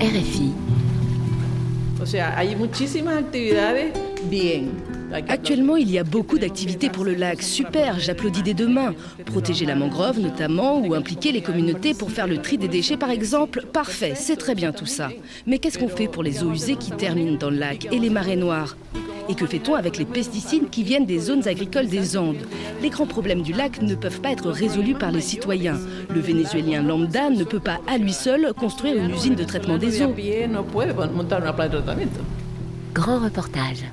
RFI. Actuellement, il y a beaucoup d'activités pour le lac. Super, j'applaudis des deux mains. Protéger la mangrove notamment, ou impliquer les communautés pour faire le tri des déchets par exemple. Parfait, c'est très bien tout ça. Mais qu'est-ce qu'on fait pour les eaux usées qui terminent dans le lac et les marées noires? Et que fait-on avec les pesticides qui viennent des zones agricoles des Andes? Les grands problèmes du lac ne peuvent pas être résolus par les citoyens. Le Vénézuélien lambda ne peut pas à lui seul construire une usine de traitement des eaux. Grand reportage.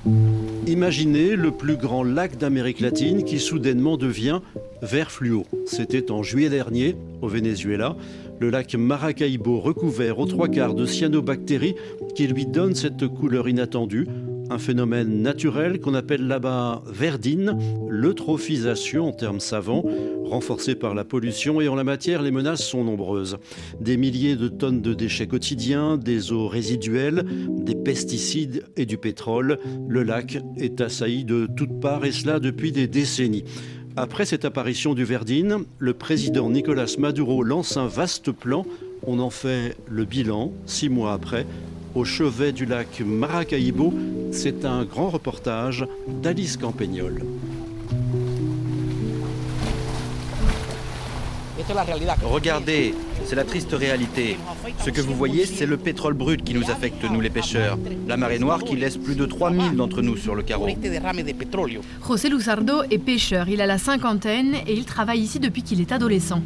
Imaginez le plus grand lac d'Amérique latine qui soudainement devient vert fluo. C'était en juillet dernier au Venezuela. Le lac Maracaibo recouvert aux trois quarts de cyanobactéries qui lui donnent cette couleur inattendue un phénomène naturel qu'on appelle là-bas verdine, l'eutrophisation en termes savants, renforcée par la pollution et en la matière, les menaces sont nombreuses. Des milliers de tonnes de déchets quotidiens, des eaux résiduelles, des pesticides et du pétrole. Le lac est assailli de toutes parts et cela depuis des décennies. Après cette apparition du Verdine, le président Nicolas Maduro lance un vaste plan. On en fait le bilan six mois après au chevet du lac Maracaibo. C'est un grand reportage d'Alice Campagnol. Regardez, c'est la triste réalité. Ce que vous voyez, c'est le pétrole brut qui nous affecte, nous les pêcheurs. La marée noire qui laisse plus de 3000 d'entre nous sur le carreau. José Luzardo est pêcheur, il a la cinquantaine et il travaille ici depuis qu'il est adolescent.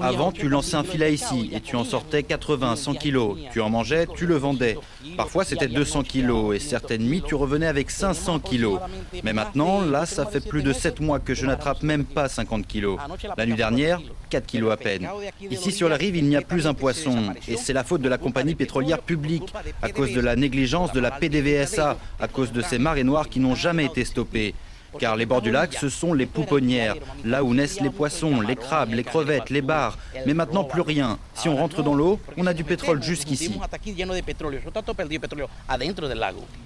Avant, tu lançais un filet ici et tu en sortais 80, 100 kilos. Tu en mangeais, tu le vendais. Parfois, c'était 200 kilos et certaines nuits, tu revenais avec 500 kilos. Mais maintenant, là, ça fait plus de 7 mois que je n'attrape même pas 50 kilos. La nuit dernière, 4 kilos à peine. Ici, sur la rive, il n'y a plus un poisson. Et c'est la faute de la compagnie pétrolière publique, à cause de la négligence de la PDVSA, à cause de ces marées noires qui n'ont jamais été stoppées car les bords du lac, ce sont les pouponnières, là où naissent les poissons, les crabes, les crevettes, les bars. Mais maintenant, plus rien. Si on rentre dans l'eau, on a du pétrole jusqu'ici.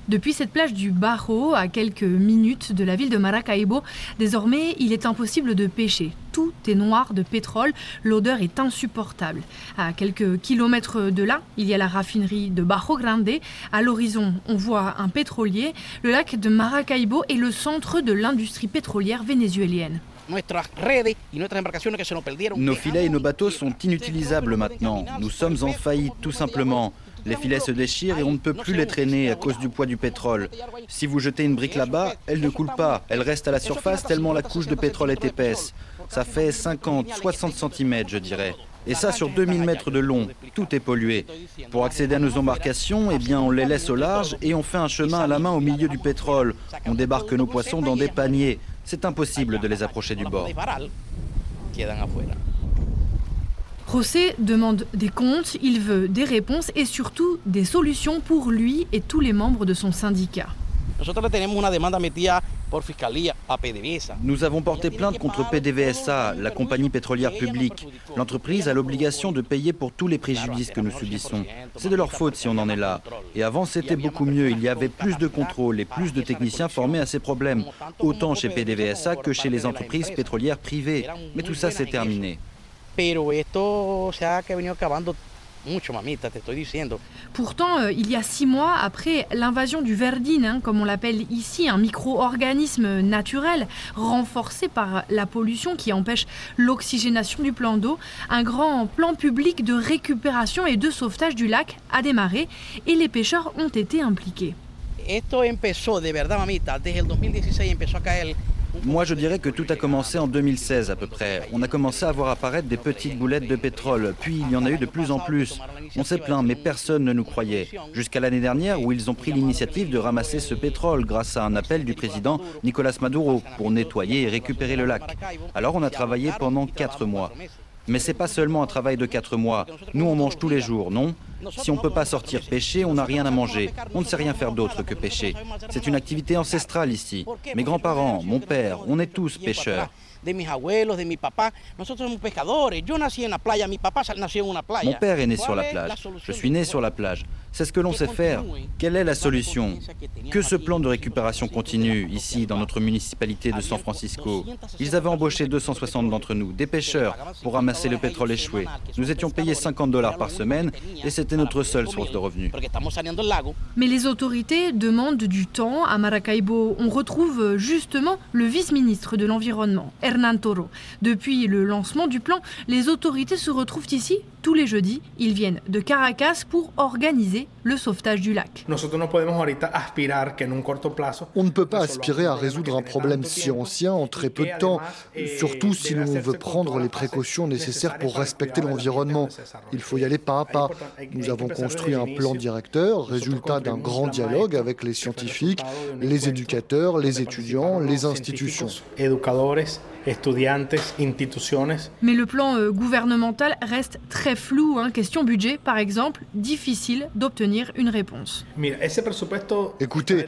Depuis cette plage du Barro, à quelques minutes de la ville de Maracaibo, désormais, il est impossible de pêcher. Tout est noir de pétrole, l'odeur est insupportable. À quelques kilomètres de là, il y a la raffinerie de Barro Grande. À l'horizon, on voit un pétrolier. Le lac de Maracaibo est le centre de l'industrie pétrolière vénézuélienne. Nos filets et nos bateaux sont inutilisables maintenant. Nous sommes en faillite tout simplement. Les filets se déchirent et on ne peut plus les traîner à cause du poids du pétrole. Si vous jetez une brique là-bas, elle ne coule pas. Elle reste à la surface tellement la couche de pétrole est épaisse. Ça fait 50, 60 cm, je dirais. Et ça sur 2000 mètres de long. Tout est pollué. Pour accéder à nos embarcations, eh bien, on les laisse au large et on fait un chemin à la main au milieu du pétrole. On débarque nos poissons dans des paniers. C'est impossible de les approcher du bord. José demande des comptes, il veut des réponses et surtout des solutions pour lui et tous les membres de son syndicat. Nous avons porté plainte contre PDVSA, la compagnie pétrolière publique. L'entreprise a l'obligation de payer pour tous les préjudices que nous subissons. C'est de leur faute si on en est là. Et avant, c'était beaucoup mieux. Il y avait plus de contrôle et plus de techniciens formés à ces problèmes, autant chez PDVSA que chez les entreprises pétrolières privées. Mais tout ça, c'est terminé. Pourtant, euh, il y a six mois, après l'invasion du verdine, hein, comme on l'appelle ici, un micro-organisme naturel renforcé par la pollution qui empêche l'oxygénation du plan d'eau, un grand plan public de récupération et de sauvetage du lac a démarré et les pêcheurs ont été impliqués. Moi, je dirais que tout a commencé en 2016 à peu près. On a commencé à voir apparaître des petites boulettes de pétrole, puis il y en a eu de plus en plus. On s'est plaint, mais personne ne nous croyait. Jusqu'à l'année dernière où ils ont pris l'initiative de ramasser ce pétrole grâce à un appel du président Nicolas Maduro pour nettoyer et récupérer le lac. Alors on a travaillé pendant quatre mois. Mais c'est pas seulement un travail de quatre mois. Nous, on mange tous les jours, non? Si on ne peut pas sortir pêcher, on n'a rien à manger. On ne sait rien faire d'autre que pêcher. C'est une activité ancestrale ici. Mes grands-parents, mon père, on est tous pêcheurs. Mon père est né sur la plage? Je suis né sur la plage. C'est ce que l'on sait faire. Quelle est la solution? Que ce plan de récupération continue ici dans notre municipalité de San Francisco? Ils avaient embauché 260 d'entre nous, des pêcheurs, pour ramasser le pétrole échoué. Nous étions payés 50 dollars par semaine et c'était notre seule source de revenus. Mais les autorités demandent du temps à Maracaibo. On retrouve justement le vice-ministre de l'Environnement, Hernán Toro. Depuis le lancement du plan, les autorités se retrouvent ici tous les jeudis. Ils viennent de Caracas pour organiser le sauvetage du lac. On ne peut pas aspirer à résoudre un problème si ancien en très peu de temps, surtout si l'on veut prendre les précautions nécessaires pour respecter l'environnement. Il faut y aller pas à pas. Nous avons construit un plan directeur, résultat d'un grand dialogue avec les scientifiques, les éducateurs, les étudiants, les institutions. Mais le plan euh, gouvernemental reste très flou. Hein. Question budget, par exemple, difficile d'obtenir une réponse. Écoutez,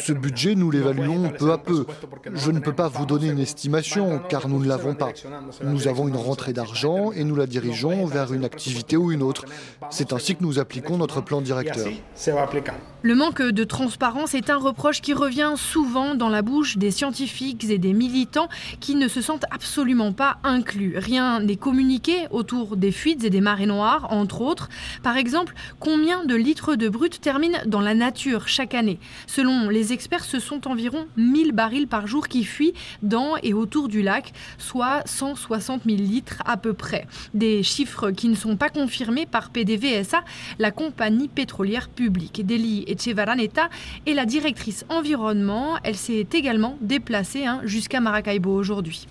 ce budget, nous l'évaluons peu à peu. Je ne peux pas vous donner une estimation car nous ne l'avons pas. Nous avons une rentrée d'argent et nous la dirigeons vers une activité ou une autre. C'est ainsi que nous appliquons notre plan directeur. Le manque de transparence est un reproche qui revient souvent dans la bouche des scientifiques et des militants qui ne se sentent absolument pas inclus. Rien n'est communiqué autour des fuites et des marées noires, entre autres. Par exemple, combien de litres de brut terminent dans la nature chaque année? Selon les experts, ce sont environ 1000 barils par jour qui fuient dans et autour du lac, soit 160 000 litres à peu près. Des chiffres qui ne sont pas confirmés par PDVSA, la compagnie pétrolière publique. Deli Echevaraneta est la directrice environnement. Elle s'est également déplacée hein, jusqu'à Maracaibo aujourd'hui.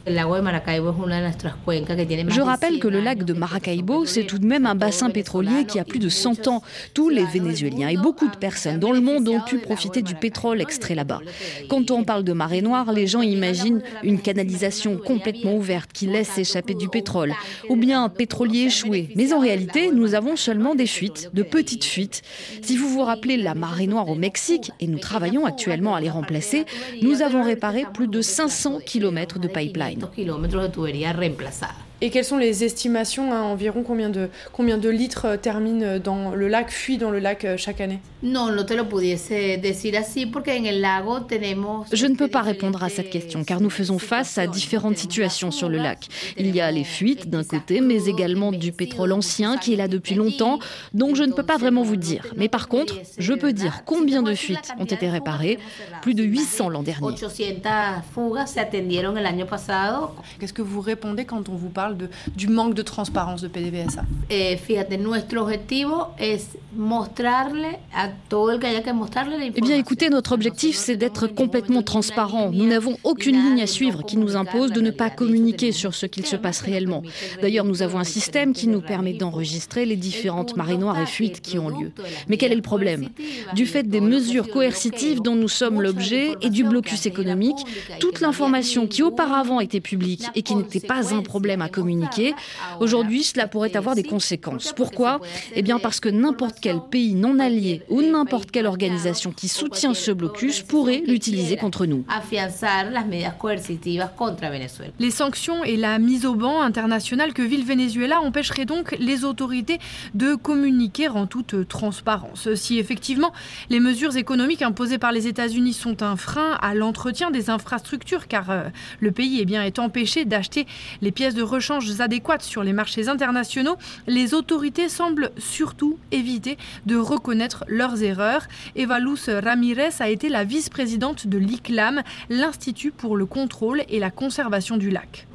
Je rappelle que le lac de Maracaibo, c'est tout de même un bassin pétrolier qui a plus de 100 ans. Tous les Vénézuéliens et beaucoup de personnes dans le monde ont pu profiter du pétrole extrait là-bas. Quand on parle de marée noire, les gens imaginent une canalisation complètement ouverte qui laisse échapper du pétrole, ou bien un pétrolier échoué. Mais en réalité, nous avons seulement des fuites, de petites fuites. Si vous vous rappelez la marée noire au Mexique, et nous travaillons actuellement à les remplacer, nous avons réparé plus de 500 km de 200 plano. kilómetros de tubería reemplazada. Et quelles sont les estimations hein, Environ combien de, combien de litres euh, terminent dans le lac, fuient dans le lac euh, chaque année? Je ne peux pas répondre à cette question car nous faisons face à différentes situations sur le lac. Il y a les fuites d'un côté, mais également du pétrole ancien qui est là depuis longtemps, donc je ne peux pas vraiment vous dire. Mais par contre, je peux dire combien de fuites ont été réparées, plus de 800 l'an dernier. Qu'est-ce que vous répondez quand on vous parle de, du manque de transparence de PDVSA eh, Eh bien, écoutez, notre objectif, c'est d'être complètement transparent. Nous n'avons aucune ligne à suivre qui nous impose de ne pas communiquer sur ce qu'il se passe réellement. D'ailleurs, nous avons un système qui nous permet d'enregistrer les différentes marées noires et fuites qui ont lieu. Mais quel est le problème Du fait des mesures coercitives dont nous sommes l'objet et du blocus économique, toute l'information qui auparavant était publique et qui n'était pas un problème à communiquer, aujourd'hui, cela pourrait avoir des conséquences. Pourquoi Eh bien, parce que n'importe quel pays non allié ou n'importe quelle organisation qui soutient ce blocus pourrait l'utiliser contre nous. Les sanctions et la mise au banc internationale que vit le Venezuela empêcheraient donc les autorités de communiquer en toute transparence. Si effectivement les mesures économiques imposées par les États-Unis sont un frein à l'entretien des infrastructures, car euh, le pays eh bien, est empêché d'acheter les pièces de rechange adéquates sur les marchés internationaux, les autorités semblent surtout éviter de reconnaître leurs erreurs. Eva Ramirez a été la vice-présidente de l'ICLAM, l'Institut pour le contrôle et la conservation du lac.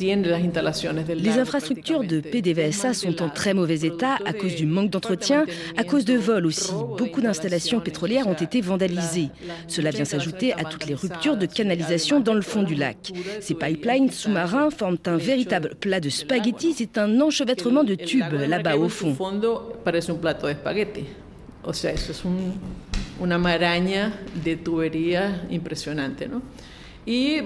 Les infrastructures de PDVSA sont en très mauvais état à cause du manque d'entretien, à cause de vols aussi. Beaucoup d'installations pétrolières ont été vandalisées. Cela vient s'ajouter à toutes les ruptures de canalisation dans le fond du lac. Ces pipelines sous-marins forment un véritable plat de spaghettis. C'est un enchevêtrement de tubes là-bas au fond. de. Et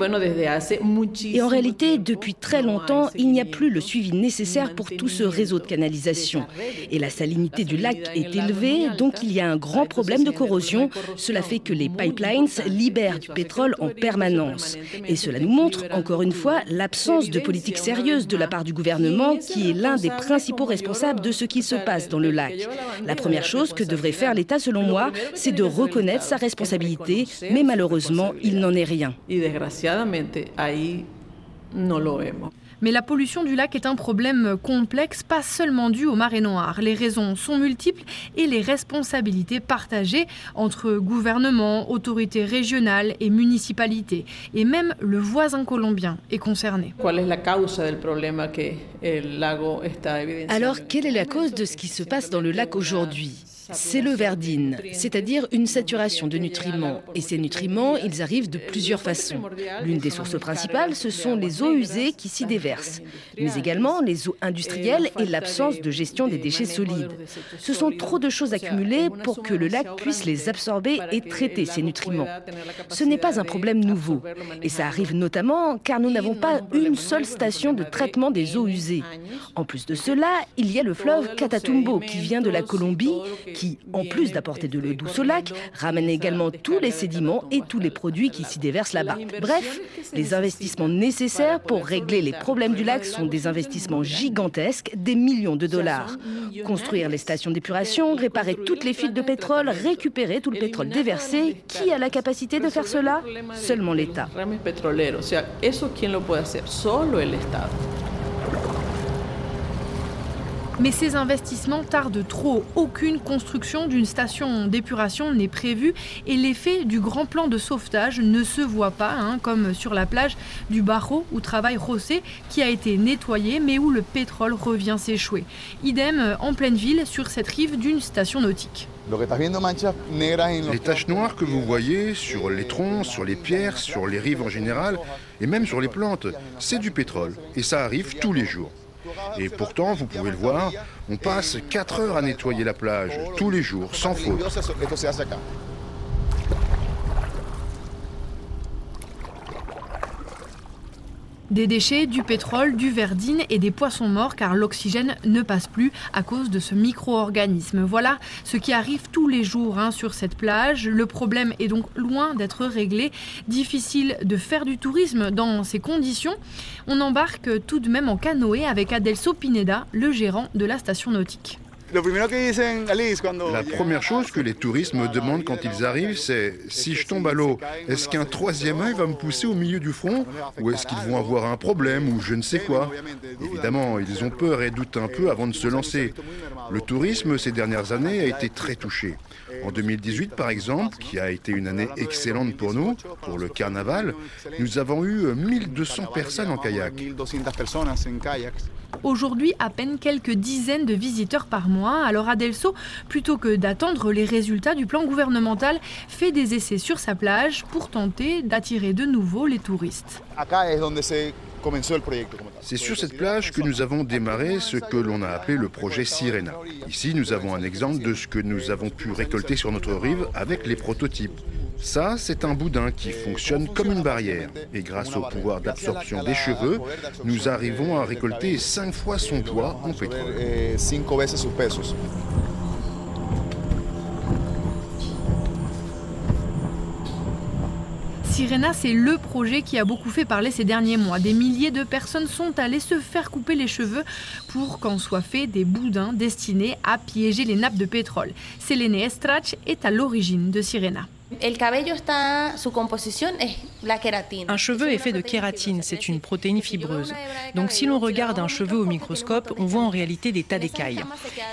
en réalité, depuis très longtemps, il n'y a plus le suivi nécessaire pour tout ce réseau de canalisation. Et la salinité du lac est élevée, donc il y a un grand problème de corrosion. Cela fait que les pipelines libèrent du pétrole en permanence. Et cela nous montre, encore une fois, l'absence de politique sérieuse de la part du gouvernement, qui est l'un des principaux responsables de ce qui se passe dans le lac. La première chose que devrait faire l'État, selon moi, c'est de reconnaître sa responsabilité, mais malheureusement, il n'en est rien. Mais la pollution du lac est un problème complexe, pas seulement dû aux marées noires. Les raisons sont multiples et les responsabilités partagées entre gouvernement, autorités régionales et municipalités. Et même le voisin colombien est concerné. Alors, quelle est la cause de ce qui se passe dans le lac aujourd'hui? C'est le verdine, c'est-à-dire une saturation de nutriments. Et ces nutriments, ils arrivent de plusieurs façons. L'une des sources principales, ce sont les eaux usées qui s'y déversent, mais également les eaux industrielles et l'absence de gestion des déchets solides. Ce sont trop de choses accumulées pour que le lac puisse les absorber et traiter ces nutriments. Ce n'est pas un problème nouveau. Et ça arrive notamment car nous n'avons pas une seule station de traitement des eaux usées. En plus de cela, il y a le fleuve Catatumbo qui vient de la Colombie, en plus d'apporter de l'eau douce au lac, ramène également tous les sédiments et tous les produits qui s'y déversent là-bas. Bref, les investissements nécessaires pour régler les problèmes du lac sont des investissements gigantesques, des millions de dollars. Construire les stations d'épuration, réparer toutes les fuites de pétrole, récupérer tout le pétrole déversé, qui a la capacité de faire cela? Seulement l'État. Mais ces investissements tardent trop. Aucune construction d'une station d'épuration n'est prévue et l'effet du grand plan de sauvetage ne se voit pas, hein, comme sur la plage du Barro où travaille José, qui a été nettoyé mais où le pétrole revient s'échouer. Idem en pleine ville sur cette rive d'une station nautique. Les taches noires que vous voyez sur les troncs, sur les pierres, sur les rives en général, et même sur les plantes, c'est du pétrole. Et ça arrive tous les jours. Et pourtant, vous pouvez le voir, on passe 4 heures à nettoyer la plage, tous les jours, sans faute. Des déchets, du pétrole, du verdine et des poissons morts car l'oxygène ne passe plus à cause de ce micro-organisme. Voilà ce qui arrive tous les jours hein, sur cette plage. Le problème est donc loin d'être réglé. Difficile de faire du tourisme dans ces conditions. On embarque tout de même en canoë avec Adelso Pineda, le gérant de la station nautique. La première chose que les touristes me demandent quand ils arrivent, c'est si je tombe à l'eau, est-ce qu'un troisième œil va me pousser au milieu du front ou est-ce qu'ils vont avoir un problème ou je ne sais quoi? Évidemment, ils ont peur et doutent un peu avant de se lancer. Le tourisme ces dernières années a été très touché. En 2018, par exemple, qui a été une année excellente pour nous, pour le carnaval, nous avons eu 1200 personnes en kayak. Aujourd'hui, à peine quelques dizaines de visiteurs par mois. Alors Adelso, plutôt que d'attendre les résultats du plan gouvernemental, fait des essais sur sa plage pour tenter d'attirer de nouveau les touristes. C'est sur cette plage que nous avons démarré ce que l'on a appelé le projet Sirena. Ici, nous avons un exemple de ce que nous avons pu récolter sur notre rive avec les prototypes. Ça, c'est un boudin qui fonctionne comme une barrière. Et grâce au pouvoir d'absorption des cheveux, nous arrivons à récolter 5 fois son poids en pétrole. Sirena, c'est le projet qui a beaucoup fait parler ces derniers mois. Des milliers de personnes sont allées se faire couper les cheveux pour qu'en soient faits des boudins destinés à piéger les nappes de pétrole. Selene Estrach est à l'origine de Sirena. Un cheveu est fait de kératine, c'est une protéine fibreuse. Donc si l'on regarde un cheveu au microscope, on voit en réalité des tas d'écailles.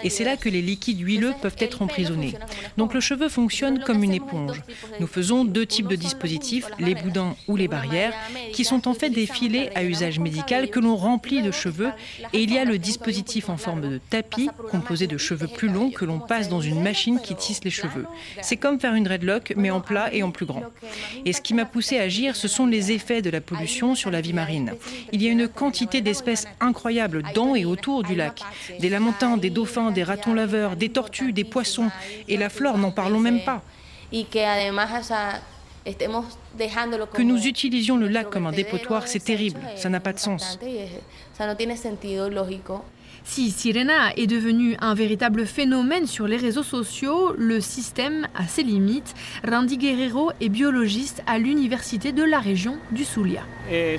Et c'est là que les liquides huileux peuvent être emprisonnés. Donc le cheveu fonctionne comme une éponge. Nous faisons deux types de dispositifs, les boudins ou les barrières, qui sont en fait des filets à usage médical que l'on remplit de cheveux. Et il y a le dispositif en forme de tapis, composé de cheveux plus longs, que l'on passe dans une machine qui tisse les cheveux. C'est comme faire une dreadlock, mais en plat et en plus grand. Et ce qui m'a poussé à agir, ce sont les effets de la pollution sur la vie marine. Il y a une quantité d'espèces incroyables dans et autour du lac. Des lamentins, des dauphins, des ratons laveurs, des tortues, des poissons. Et la flore, n'en parlons même pas. Que nous utilisions le lac comme un dépotoir, c'est terrible, ça n'a pas de sens. Si Sirena est devenu un véritable phénomène sur les réseaux sociaux, le système a ses limites. Randy Guerrero est biologiste à l'université de la région du Zulia. Eh,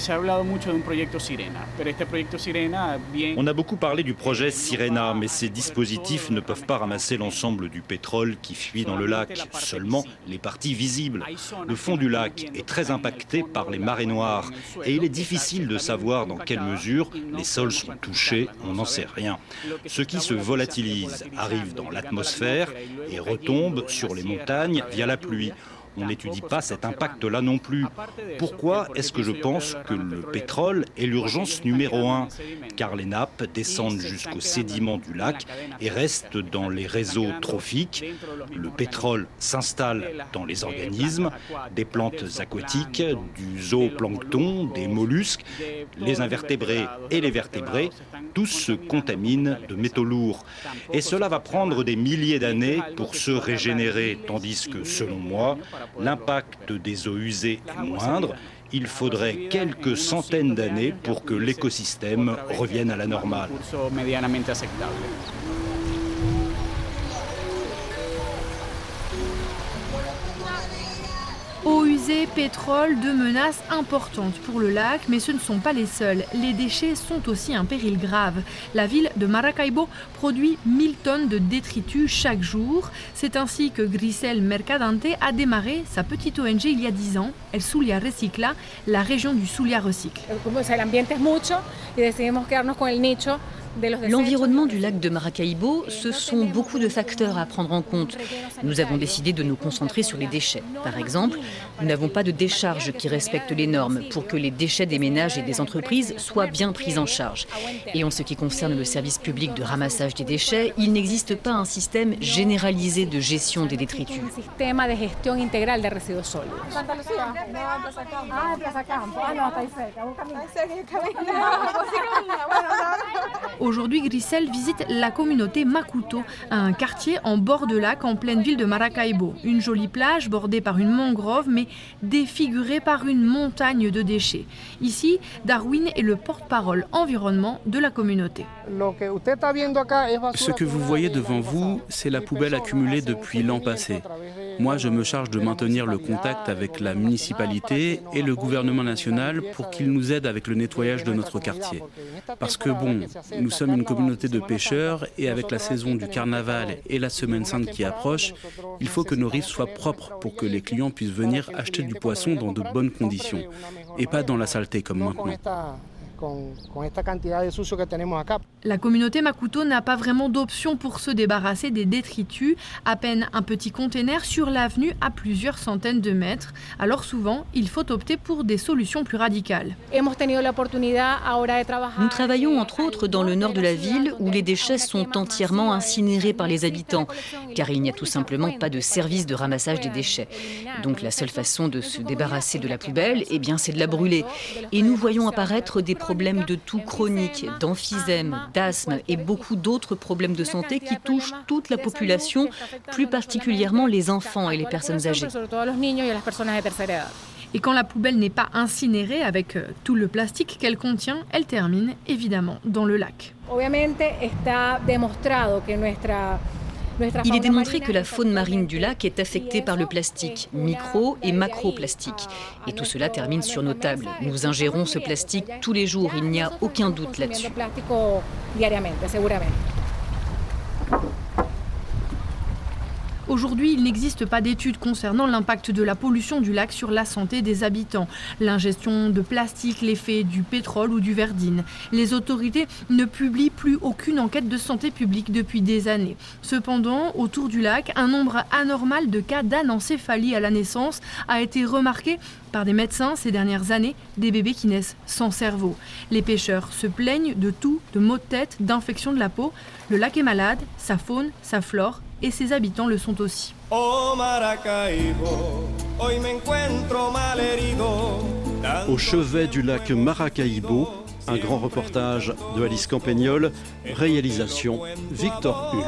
On a beaucoup parlé du projet Sirena, mais ces dispositifs ne peuvent pas ramasser l'ensemble du pétrole qui fuit dans le lac, seulement les parties visibles. Le fond du lac est très impacté par les marées noires et il est difficile de savoir dans quelle mesure les sols sont touchés, on n'en sait rien. Ce qui se volatilise arrive dans l'atmosphère et retombe sur les montagnes via la pluie on n'étudie pas cet impact-là non plus. Pourquoi est-ce que je pense que le pétrole est l'urgence numéro un? Car les nappes descendent jusqu'aux sédiments du lac et restent dans les réseaux trophiques. Le pétrole s'installe dans les organismes, des plantes aquatiques, du zooplancton, des mollusques, les invertébrés et les vertébrés, tous se contaminent de métaux lourds. Et cela va prendre des milliers d'années pour se régénérer, tandis que, selon moi, l'impact des eaux usées est moindre. Il faudrait quelques centaines d'années pour que l'écosystème revienne à la normale. Usée, pétrole, deux menaces importantes pour le lac, mais ce ne sont pas les seuls. Les déchets sont aussi un péril grave. La ville de Maracaibo produit 1000 tonnes de détritus chaque jour. C'est ainsi que Grisel Mercadante a démarré sa petite ONG il y a 10 ans. El Zulia Recicla, la région du Zulia Recycle. L'environnement du lac de Maracaibo, ce sont beaucoup de facteurs à prendre en compte. Nous avons décidé de nous concentrer sur les déchets. Par exemple, nous n'avons pas de décharge qui respecte les normes pour que les déchets des ménages et des entreprises soient bien pris en charge. Et en ce qui concerne le service public de ramassage des déchets, il n'existe pas un système généralisé de gestion des détritus. Aujourd'hui, Grisel visite la communauté Makuto, un quartier en bord de lac en pleine ville de Maracaibo. Une jolie plage bordée par une mangrove, mais défigurée par une montagne de déchets. Ici, Darwin est le porte-parole environnement de la communauté. Ce que vous voyez devant vous, c'est la poubelle accumulée depuis l'an passé. Moi, je me charge de maintenir le contact avec la municipalité et le gouvernement national pour qu'ils nous aident avec le nettoyage de notre quartier. Parce que bon, nous sommes une communauté de pêcheurs et avec la saison du carnaval et la semaine sainte qui approche, il faut que nos rives soient propres pour que les clients puissent venir acheter du poisson dans de bonnes conditions et pas dans la saleté comme maintenant. La communauté Makuto n'a pas vraiment d'option pour se débarrasser des détritus. À peine un petit container sur l'avenue à plusieurs centaines de mètres. Alors souvent, il faut opter pour des solutions plus radicales. Nous travaillons entre autres dans le nord de la ville où les déchets sont entièrement incinérés par les habitants, car il n'y a tout simplement pas de service de ramassage des déchets. Donc la seule façon de se débarrasser de la poubelle, eh bien, c'est de la brûler. Et nous voyons apparaître des problèmes de toux chroniques, d'emphysème, d'asthme et beaucoup d'autres problèmes de santé qui touchent toute la population, plus particulièrement les enfants et les personnes âgées. Et quand la poubelle n'est pas incinérée avec euh, tout le plastique qu'elle contient, elle termine évidemment dans le lac. Il est démontré que la faune marine du lac est affectée par le plastique, micro et macroplastique. Et tout cela termine sur nos tables. Nous ingérons ce plastique tous les jours, il n'y a aucun doute là-dessus. Aujourd'hui, il n'existe pas d'études concernant l'impact de la pollution du lac sur la santé des habitants, l'ingestion de plastique, l'effet du pétrole ou du verdine. Les autorités ne publient plus aucune enquête de santé publique depuis des années. Cependant, autour du lac, un nombre anormal de cas d'anencéphalie à la naissance a été remarqué par des médecins ces dernières années, des bébés qui naissent sans cerveau. Les pêcheurs se plaignent de tout, de maux de tête, d'infections de la peau. Le lac est malade, sa faune, sa flore et ses habitants le sont aussi. Au chevet du lac Maracaibo, un grand reportage de Alice Campagnol, réalisation Victor Hull.